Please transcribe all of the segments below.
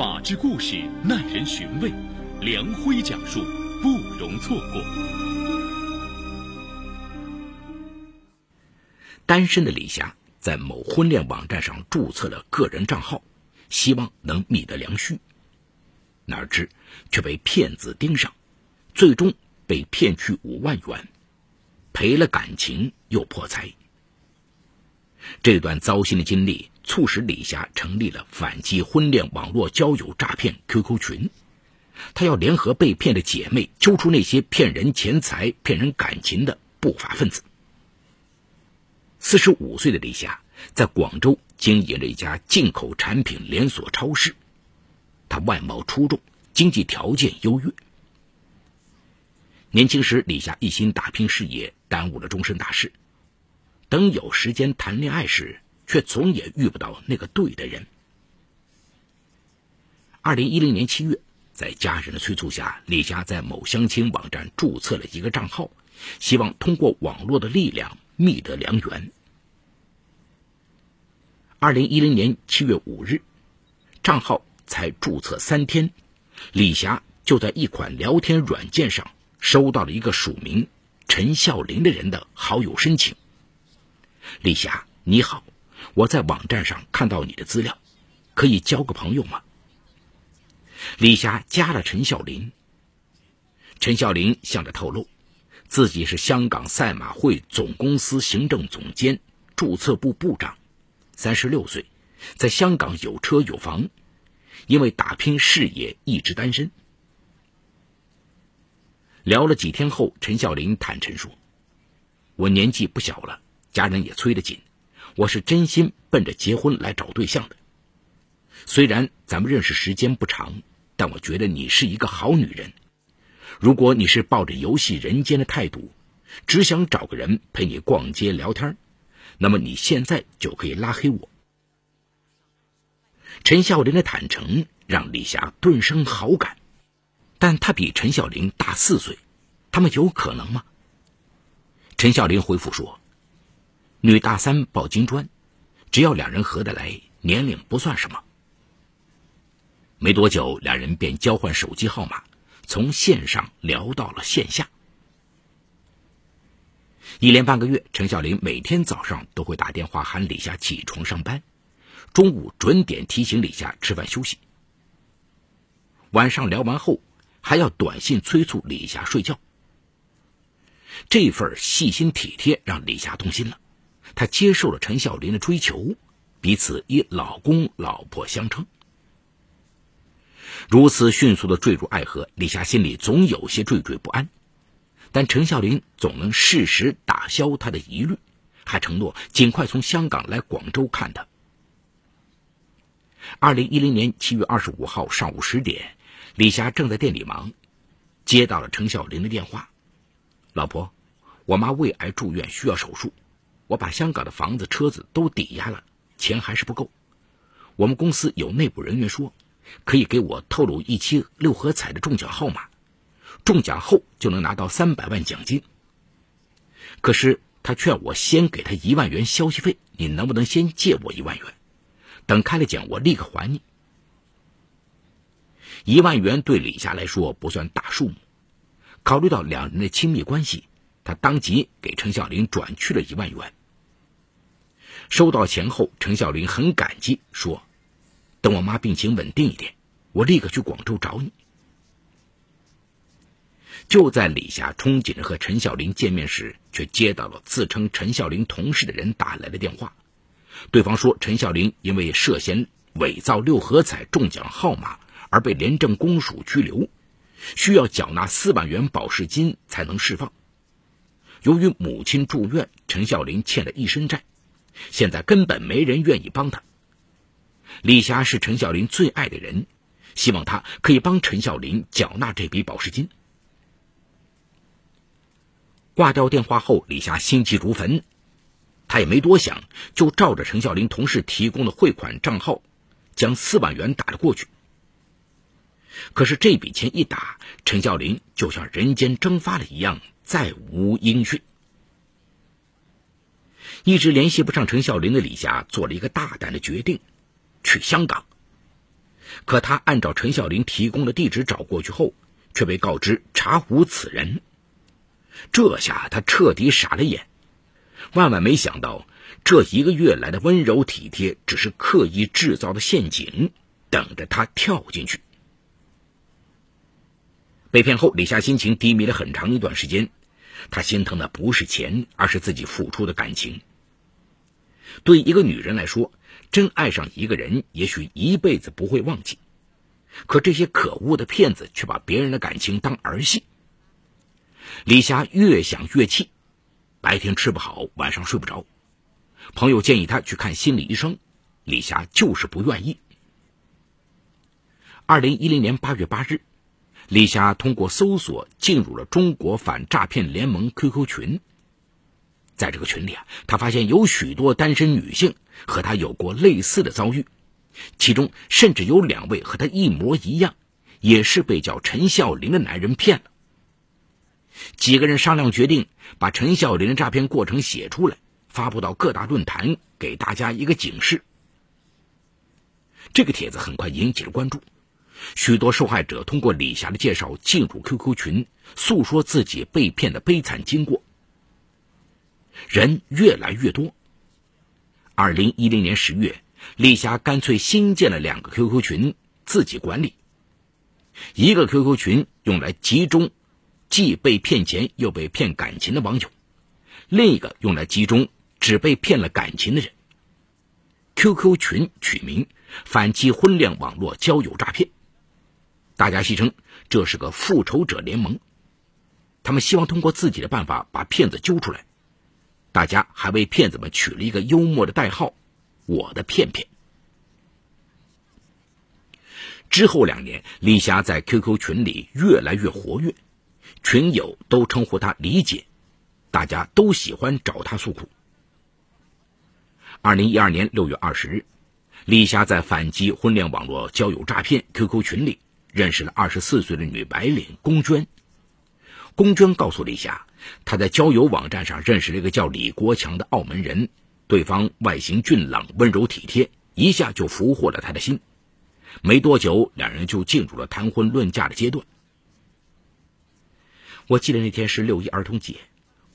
法治故事耐人寻味，梁辉讲述不容错过。单身的李霞在某婚恋网站上注册了个人账号，希望能觅得良婿，哪知却被骗子盯上，最终被骗去五万元，赔了感情又破财。这段糟心的经历促使李霞成立了反击婚恋网络交友诈骗 QQ 群，她要联合被骗的姐妹，揪出那些骗人钱财、骗人感情的不法分子。四十五岁的李霞在广州经营着一家进口产品连锁超市，她外貌出众，经济条件优越。年轻时，李霞一心打拼事业，耽误了终身大事。等有时间谈恋爱时，却总也遇不到那个对的人。二零一零年七月，在家人的催促下，李霞在某相亲网站注册了一个账号，希望通过网络的力量觅得良缘。二零一零年七月五日，账号才注册三天，李霞就在一款聊天软件上收到了一个署名陈孝林的人的好友申请。李霞，你好，我在网站上看到你的资料，可以交个朋友吗？李霞加了陈孝林。陈孝林向她透露，自己是香港赛马会总公司行政总监、注册部部长，三十六岁，在香港有车有房，因为打拼事业一直单身。聊了几天后，陈孝林坦诚说：“我年纪不小了。”家人也催得紧，我是真心奔着结婚来找对象的。虽然咱们认识时间不长，但我觉得你是一个好女人。如果你是抱着游戏人间的态度，只想找个人陪你逛街聊天，那么你现在就可以拉黑我。陈孝林的坦诚让李霞顿生好感，但他比陈孝林大四岁，他们有可能吗？陈孝林回复说。女大三抱金砖，只要两人合得来，年龄不算什么。没多久，两人便交换手机号码，从线上聊到了线下。一连半个月，陈小林每天早上都会打电话喊李霞起床上班，中午准点提醒李霞吃饭休息。晚上聊完后，还要短信催促李霞睡觉。这份细心体贴让李霞动心了。她接受了陈孝林的追求，彼此以老公老婆相称。如此迅速的坠入爱河，李霞心里总有些惴惴不安，但陈孝林总能适时打消她的疑虑，还承诺尽快从香港来广州看她。二零一零年七月二十五号上午十点，李霞正在店里忙，接到了陈孝林的电话：“老婆，我妈胃癌住院，需要手术。”我把香港的房子、车子都抵押了，钱还是不够。我们公司有内部人员说，可以给我透露一期六合彩的中奖号码，中奖后就能拿到三百万奖金。可是他劝我先给他一万元消息费，你能不能先借我一万元？等开了奖，我立刻还你。一万元对李霞来说不算大数目，考虑到两人的亲密关系，他当即给陈小玲转去了一万元。收到钱后，陈小林很感激，说：“等我妈病情稳定一点，我立刻去广州找你。”就在李霞憧憬着和陈小林见面时，却接到了自称陈小林同事的人打来的电话。对方说，陈小林因为涉嫌伪造六合彩中奖号码而被廉政公署拘留，需要缴纳四万元保释金才能释放。由于母亲住院，陈小林欠了一身债。现在根本没人愿意帮他。李霞是陈孝林最爱的人，希望他可以帮陈孝林缴纳这笔保释金。挂掉电话后，李霞心急如焚，他也没多想，就照着陈孝林同事提供的汇款账号，将四万元打了过去。可是这笔钱一打，陈孝林就像人间蒸发了一样，再无音讯。一直联系不上陈孝林的李霞做了一个大胆的决定，去香港。可他按照陈孝林提供的地址找过去后，却被告知查无此人。这下他彻底傻了眼，万万没想到，这一个月来的温柔体贴，只是刻意制造的陷阱，等着他跳进去。被骗后，李霞心情低迷了很长一段时间。她心疼的不是钱，而是自己付出的感情。对一个女人来说，真爱上一个人，也许一辈子不会忘记。可这些可恶的骗子却把别人的感情当儿戏。李霞越想越气，白天吃不好，晚上睡不着。朋友建议她去看心理医生，李霞就是不愿意。二零一零年八月八日。李霞通过搜索进入了中国反诈骗联盟 QQ 群，在这个群里啊，他发现有许多单身女性和他有过类似的遭遇，其中甚至有两位和他一模一样，也是被叫陈孝林的男人骗了。几个人商量决定把陈孝林的诈骗过程写出来，发布到各大论坛，给大家一个警示。这个帖子很快引起了关注。许多受害者通过李霞的介绍进入 QQ 群，诉说自己被骗的悲惨经过。人越来越多。二零一零年十月，李霞干脆新建了两个 QQ 群，自己管理。一个 QQ 群用来集中既被骗钱又被骗感情的网友，另一个用来集中只被骗了感情的人。QQ 群取名“反击婚恋网络交友诈骗”。大家戏称这是个复仇者联盟，他们希望通过自己的办法把骗子揪出来。大家还为骗子们取了一个幽默的代号：“我的骗骗。”之后两年，李霞在 QQ 群里越来越活跃，群友都称呼她“李姐”，大家都喜欢找她诉苦。二零一二年六月二十日，李霞在反击婚恋网络交友诈骗 QQ 群里。认识了二十四岁的女白领龚娟。龚娟告诉李霞，她在交友网站上认识了一个叫李国强的澳门人，对方外形俊朗、温柔体贴，一下就俘获了她的心。没多久，两人就进入了谈婚论嫁的阶段。我记得那天是六一儿童节，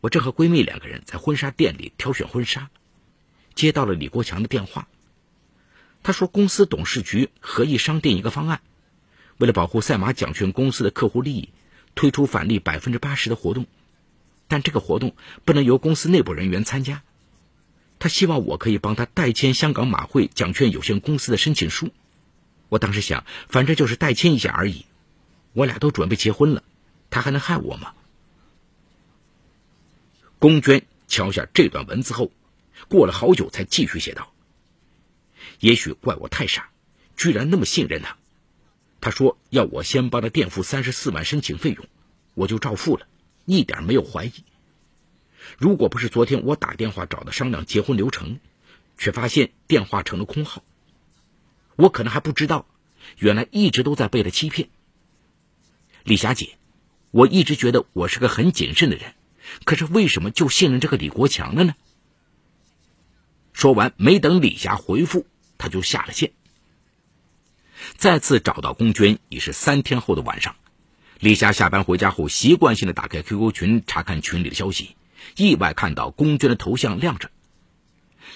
我正和闺蜜两个人在婚纱店里挑选婚纱，接到了李国强的电话。他说，公司董事局合议商定一个方案。为了保护赛马奖券公司的客户利益，推出返利百分之八十的活动，但这个活动不能由公司内部人员参加。他希望我可以帮他代签香港马会奖券有限公司的申请书。我当时想，反正就是代签一下而已。我俩都准备结婚了，他还能害我吗？龚娟敲下这段文字后，过了好久才继续写道：“也许怪我太傻，居然那么信任他。”他说要我先帮他垫付三十四万申请费用，我就照付了，一点没有怀疑。如果不是昨天我打电话找他商量结婚流程，却发现电话成了空号，我可能还不知道，原来一直都在被他欺骗。李霞姐，我一直觉得我是个很谨慎的人，可是为什么就信任这个李国强了呢？说完，没等李霞回复，他就下了线。再次找到龚娟已是三天后的晚上，李霞下班回家后，习惯性的打开 QQ 群查看群里的消息，意外看到龚娟的头像亮着，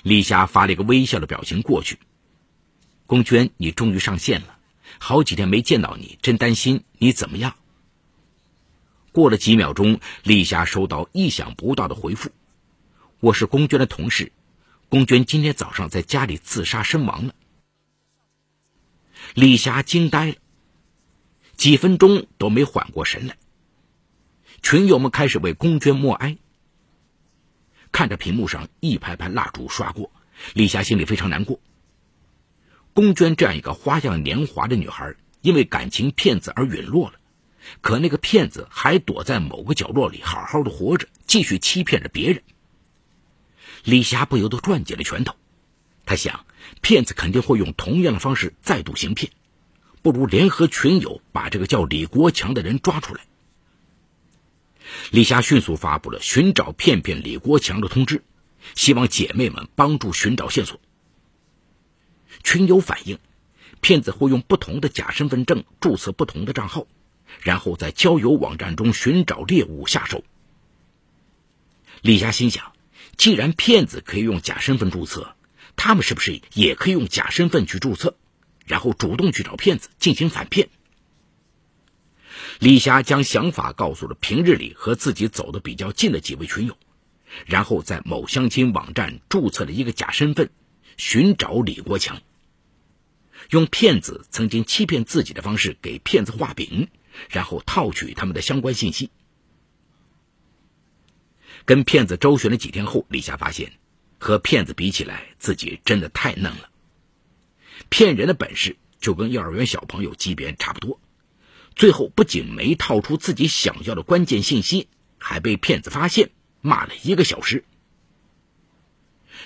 李霞发了一个微笑的表情过去。龚娟，你终于上线了，好几天没见到你，真担心你怎么样。过了几秒钟，李霞收到意想不到的回复：“我是龚娟的同事，龚娟今天早上在家里自杀身亡了。”李霞惊呆了，几分钟都没缓过神来。群友们开始为龚娟默哀。看着屏幕上一排排蜡烛刷过，李霞心里非常难过。龚娟这样一个花样年华的女孩，因为感情骗子而陨落了，可那个骗子还躲在某个角落里好好的活着，继续欺骗着别人。李霞不由得攥紧了拳头，他想。骗子肯定会用同样的方式再度行骗，不如联合群友把这个叫李国强的人抓出来。李霞迅速发布了寻找骗骗李国强的通知，希望姐妹们帮助寻找线索。群友反映，骗子会用不同的假身份证注册不同的账号，然后在交友网站中寻找猎物下手。李霞心想，既然骗子可以用假身份注册，他们是不是也可以用假身份去注册，然后主动去找骗子进行反骗？李霞将想法告诉了平日里和自己走得比较近的几位群友，然后在某相亲网站注册了一个假身份，寻找李国强。用骗子曾经欺骗自己的方式给骗子画饼，然后套取他们的相关信息。跟骗子周旋了几天后，李霞发现，和骗子比起来，自己真的太嫩了。骗人的本事就跟幼儿园小朋友级别差不多。最后不仅没套出自己想要的关键信息，还被骗子发现，骂了一个小时。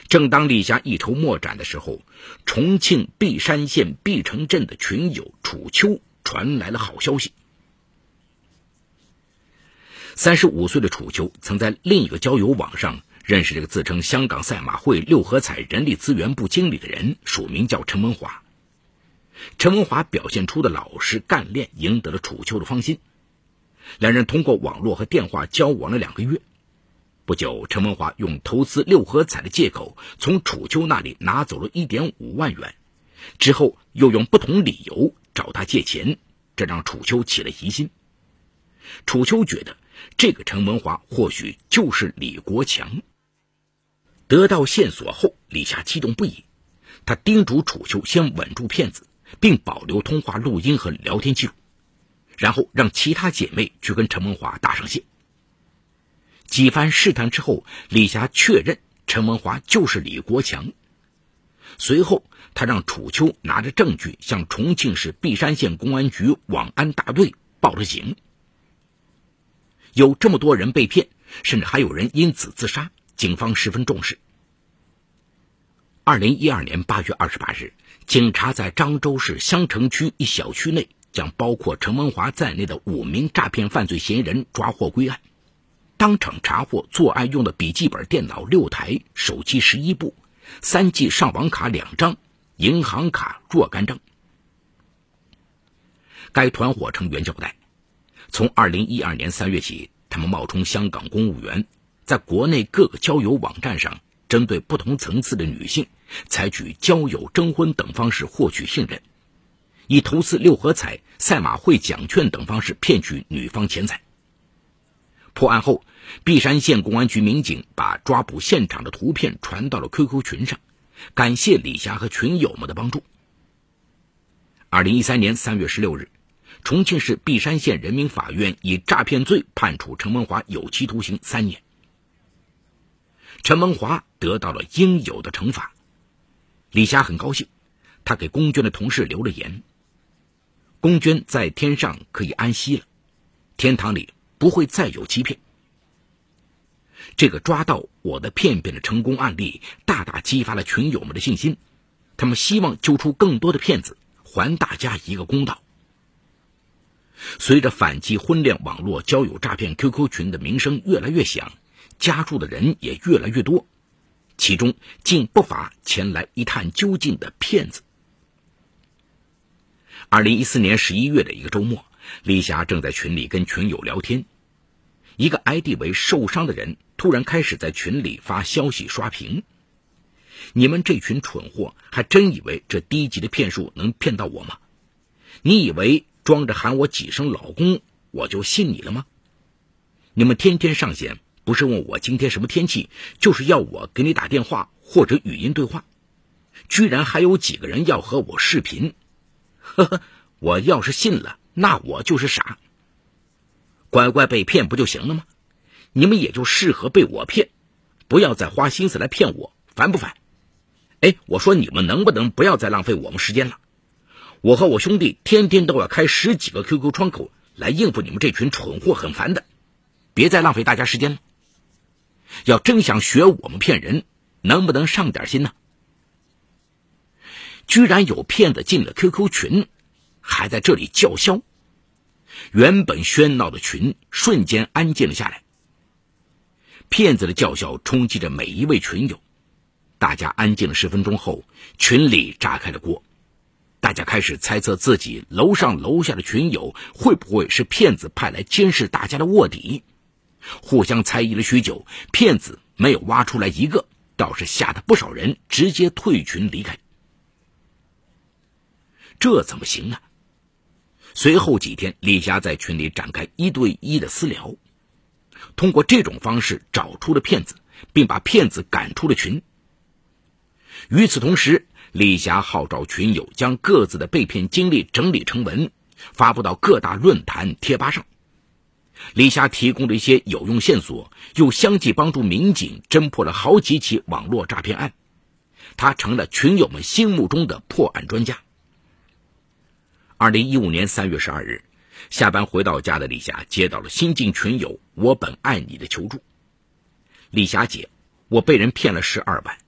正当李霞一筹莫展的时候，重庆璧山县璧城镇的群友楚秋传来了好消息。三十五岁的楚秋曾在另一个交友网上认识这个自称香港赛马会六合彩人力资源部经理的人，署名叫陈文华。陈文华表现出的老实干练，赢得了楚秋的芳心。两人通过网络和电话交往了两个月。不久，陈文华用投资六合彩的借口，从楚秋那里拿走了一点五万元，之后又用不同理由找他借钱，这让楚秋起了疑心。楚秋觉得这个陈文华或许就是李国强。得到线索后，李霞激动不已，他叮嘱楚秋先稳住骗子。并保留通话录音和聊天记录，然后让其他姐妹去跟陈文华搭上线。几番试探之后，李霞确认陈文华就是李国强。随后，他让楚秋拿着证据向重庆市璧山县公安局网安大队报了警。有这么多人被骗，甚至还有人因此自杀，警方十分重视。二零一二年八月二十八日。警察在漳州市香城区一小区内，将包括陈文华在内的五名诈骗犯罪嫌疑人抓获归案，当场查获作案用的笔记本电脑六台、手机十一部、三 G 上网卡两张、银行卡若干张。该团伙成员交代，从二零一二年三月起，他们冒充香港公务员，在国内各个交友网站上。针对不同层次的女性，采取交友、征婚等方式获取信任，以投资六合彩、赛马会奖券等方式骗取女方钱财。破案后，璧山县公安局民警把抓捕现场的图片传到了 QQ 群上，感谢李霞和群友们的帮助。二零一三年三月十六日，重庆市璧山县人民法院以诈骗罪判处陈文华有期徒刑三年。陈文华得到了应有的惩罚，李霞很高兴，她给龚娟的同事留了言：“龚娟在天上可以安息了，天堂里不会再有欺骗。”这个抓到我的骗骗的成功案例，大大激发了群友们的信心，他们希望揪出更多的骗子，还大家一个公道。随着反击婚恋网络交友诈骗 QQ 群的名声越来越响。加入的人也越来越多，其中竟不乏前来一探究竟的骗子。二零一四年十一月的一个周末，李霞正在群里跟群友聊天，一个 ID 为“受伤”的人突然开始在群里发消息刷屏：“你们这群蠢货，还真以为这低级的骗术能骗到我吗？你以为装着喊我几声老公，我就信你了吗？你们天天上线。”不是问我今天什么天气，就是要我给你打电话或者语音对话，居然还有几个人要和我视频，呵呵，我要是信了，那我就是傻。乖乖被骗不就行了吗？你们也就适合被我骗，不要再花心思来骗我，烦不烦？哎，我说你们能不能不要再浪费我们时间了？我和我兄弟天天都要开十几个 QQ 窗口来应付你们这群蠢货，很烦的，别再浪费大家时间了。要真想学我们骗人，能不能上点心呢？居然有骗子进了 QQ 群，还在这里叫嚣。原本喧闹的群瞬间安静了下来。骗子的叫嚣冲击着每一位群友，大家安静了十分钟后，群里炸开了锅。大家开始猜测自己楼上楼下的群友会不会是骗子派来监视大家的卧底。互相猜疑了许久，骗子没有挖出来一个，倒是吓得不少人直接退群离开。这怎么行啊？随后几天，李霞在群里展开一对一的私聊，通过这种方式找出了骗子，并把骗子赶出了群。与此同时，李霞号召群友将各自的被骗经历整理成文，发布到各大论坛贴吧上。李霞提供了一些有用线索，又相继帮助民警侦破了好几起网络诈骗案，他成了群友们心目中的破案专家。二零一五年三月十二日，下班回到家的李霞接到了新进群友“我本爱你”的求助。李霞姐，我被人骗了十二万，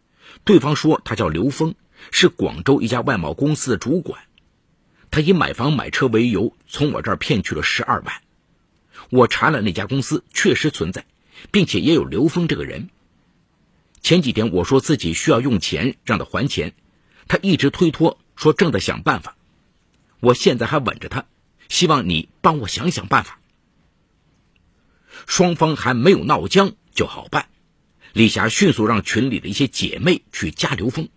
对方说他叫刘峰，是广州一家外贸公司的主管，他以买房买车为由从我这儿骗去了十二万。我查了那家公司，确实存在，并且也有刘峰这个人。前几天我说自己需要用钱让他还钱，他一直推脱，说正在想办法。我现在还稳着他，希望你帮我想想办法。双方还没有闹僵就好办。李霞迅速让群里的一些姐妹去加刘峰。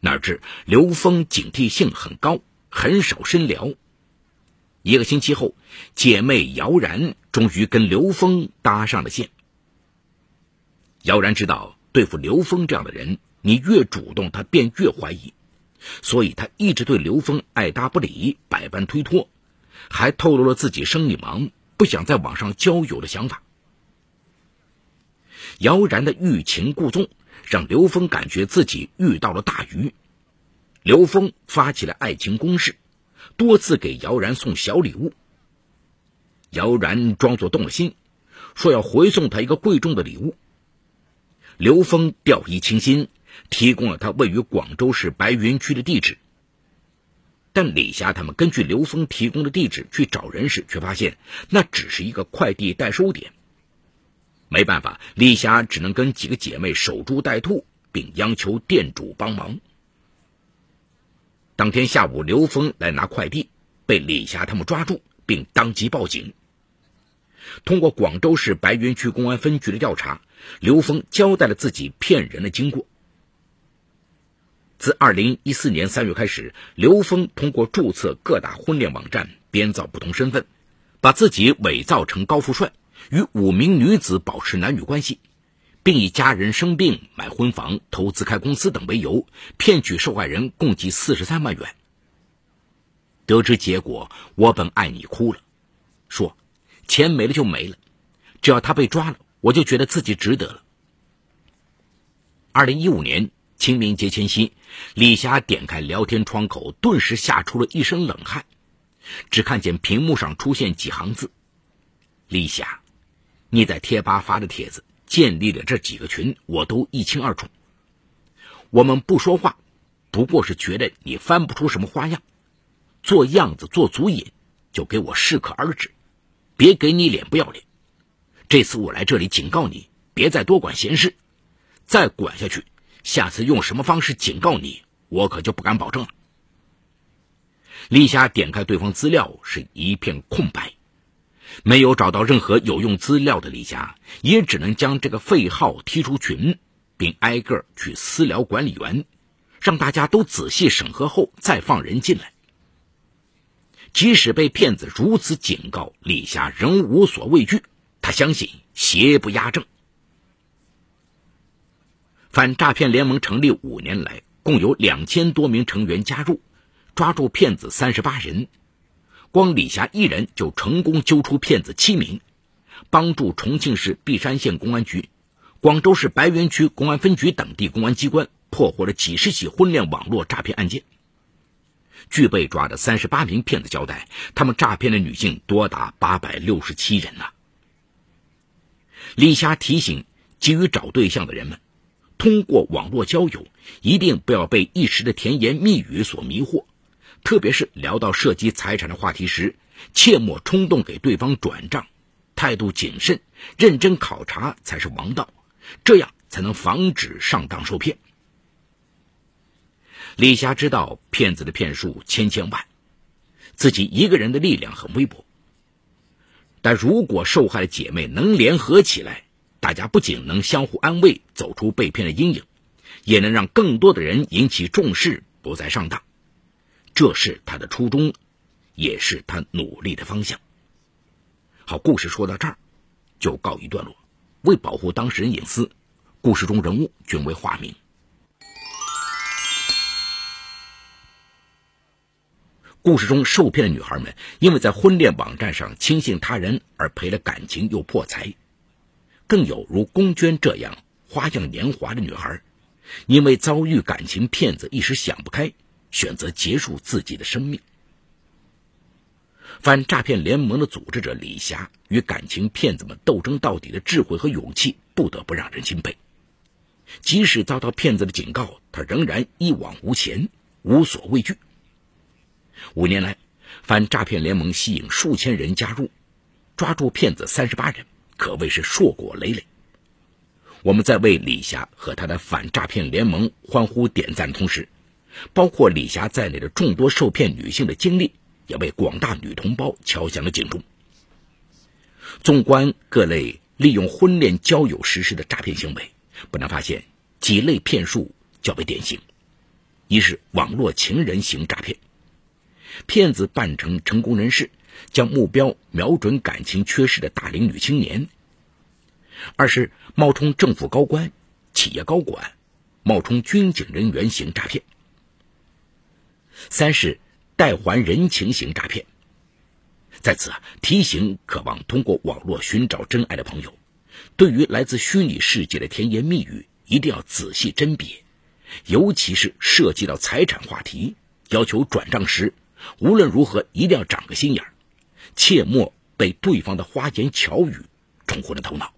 哪知刘峰警惕性很高，很少深聊。一个星期后，姐妹姚然终于跟刘峰搭上了线。姚然知道对付刘峰这样的人，你越主动，他便越怀疑。所以他一直对刘峰爱答不理，百般推脱，还透露了自己生意忙，不想在网上交友的想法。姚然的欲擒故纵，让刘峰感觉自己遇到了大鱼。刘峰发起了爱情攻势，多次给姚然送小礼物。姚然装作动了心，说要回送他一个贵重的礼物。刘峰掉以轻心。提供了他位于广州市白云区的地址，但李霞他们根据刘峰提供的地址去找人时，却发现那只是一个快递代收点。没办法，李霞只能跟几个姐妹守株待兔，并央求店主帮忙。当天下午，刘峰来拿快递，被李霞他们抓住，并当即报警。通过广州市白云区公安分局的调查，刘峰交代了自己骗人的经过。自二零一四年三月开始，刘峰通过注册各大婚恋网站，编造不同身份，把自己伪造成高富帅，与五名女子保持男女关系，并以家人生病、买婚房、投资开公司等为由，骗取受害人共计四十三万元。得知结果，我本爱你哭了，说：“钱没了就没了，只要他被抓了，我就觉得自己值得了。”二零一五年。清明节前夕，李霞点开聊天窗口，顿时吓出了一身冷汗。只看见屏幕上出现几行字：“李霞，你在贴吧发的帖子，建立的这几个群，我都一清二楚。我们不说话，不过是觉得你翻不出什么花样，做样子做足瘾，就给我适可而止，别给你脸不要脸。这次我来这里警告你，别再多管闲事，再管下去。”下次用什么方式警告你，我可就不敢保证了。李霞点开对方资料，是一片空白，没有找到任何有用资料的李霞，也只能将这个废号踢出群，并挨个去私聊管理员，让大家都仔细审核后再放人进来。即使被骗子如此警告，李霞仍无所畏惧，他相信邪不压正。反诈骗联盟成立五年来，共有两千多名成员加入，抓住骗子三十八人。光李霞一人就成功揪出骗子七名，帮助重庆市璧山县公安局、广州市白云区公安分局等地公安机关破获了几十起婚恋网络诈骗案件。据被抓的三十八名骗子交代，他们诈骗的女性多达八百六十七人呐。李霞提醒急于找对象的人们。通过网络交友，一定不要被一时的甜言蜜语所迷惑，特别是聊到涉及财产的话题时，切莫冲动给对方转账，态度谨慎、认真考察才是王道，这样才能防止上当受骗。李霞知道骗子的骗术千千万，自己一个人的力量很微薄。但如果受害的姐妹能联合起来，大家不仅能相互安慰，走出被骗的阴影，也能让更多的人引起重视，不再上当。这是他的初衷，也是他努力的方向。好，故事说到这儿就告一段落。为保护当事人隐私，故事中人物均为化名。故事中受骗的女孩们，因为在婚恋网站上轻信他人而赔了感情又破财；更有如龚娟这样花样年华的女孩，因为遭遇感情骗子一时想不开，选择结束自己的生命。反诈骗联盟的组织者李霞与感情骗子们斗争到底的智慧和勇气，不得不让人钦佩。即使遭到骗子的警告，他仍然一往无前，无所畏惧。五年来，反诈骗联盟吸引数千人加入，抓住骗子三十八人，可谓是硕果累累。我们在为李霞和他的反诈骗联盟欢呼点赞同时，包括李霞在内的众多受骗女性的经历，也为广大女同胞敲响了警钟。纵观各类利用婚恋交友实施的诈骗行为，不难发现几类骗术较为典型：一是网络情人型诈骗。骗子扮成成功人士，将目标瞄准感情缺失的大龄女青年；二是冒充政府高官、企业高管，冒充军警人员型诈骗；三是代还人情型诈骗。在此啊，提醒渴望通过网络寻找真爱的朋友，对于来自虚拟世界的甜言蜜语，一定要仔细甄别，尤其是涉及到财产话题，要求转账时。无论如何，一定要长个心眼儿，切莫被对方的花言巧语冲昏了头脑。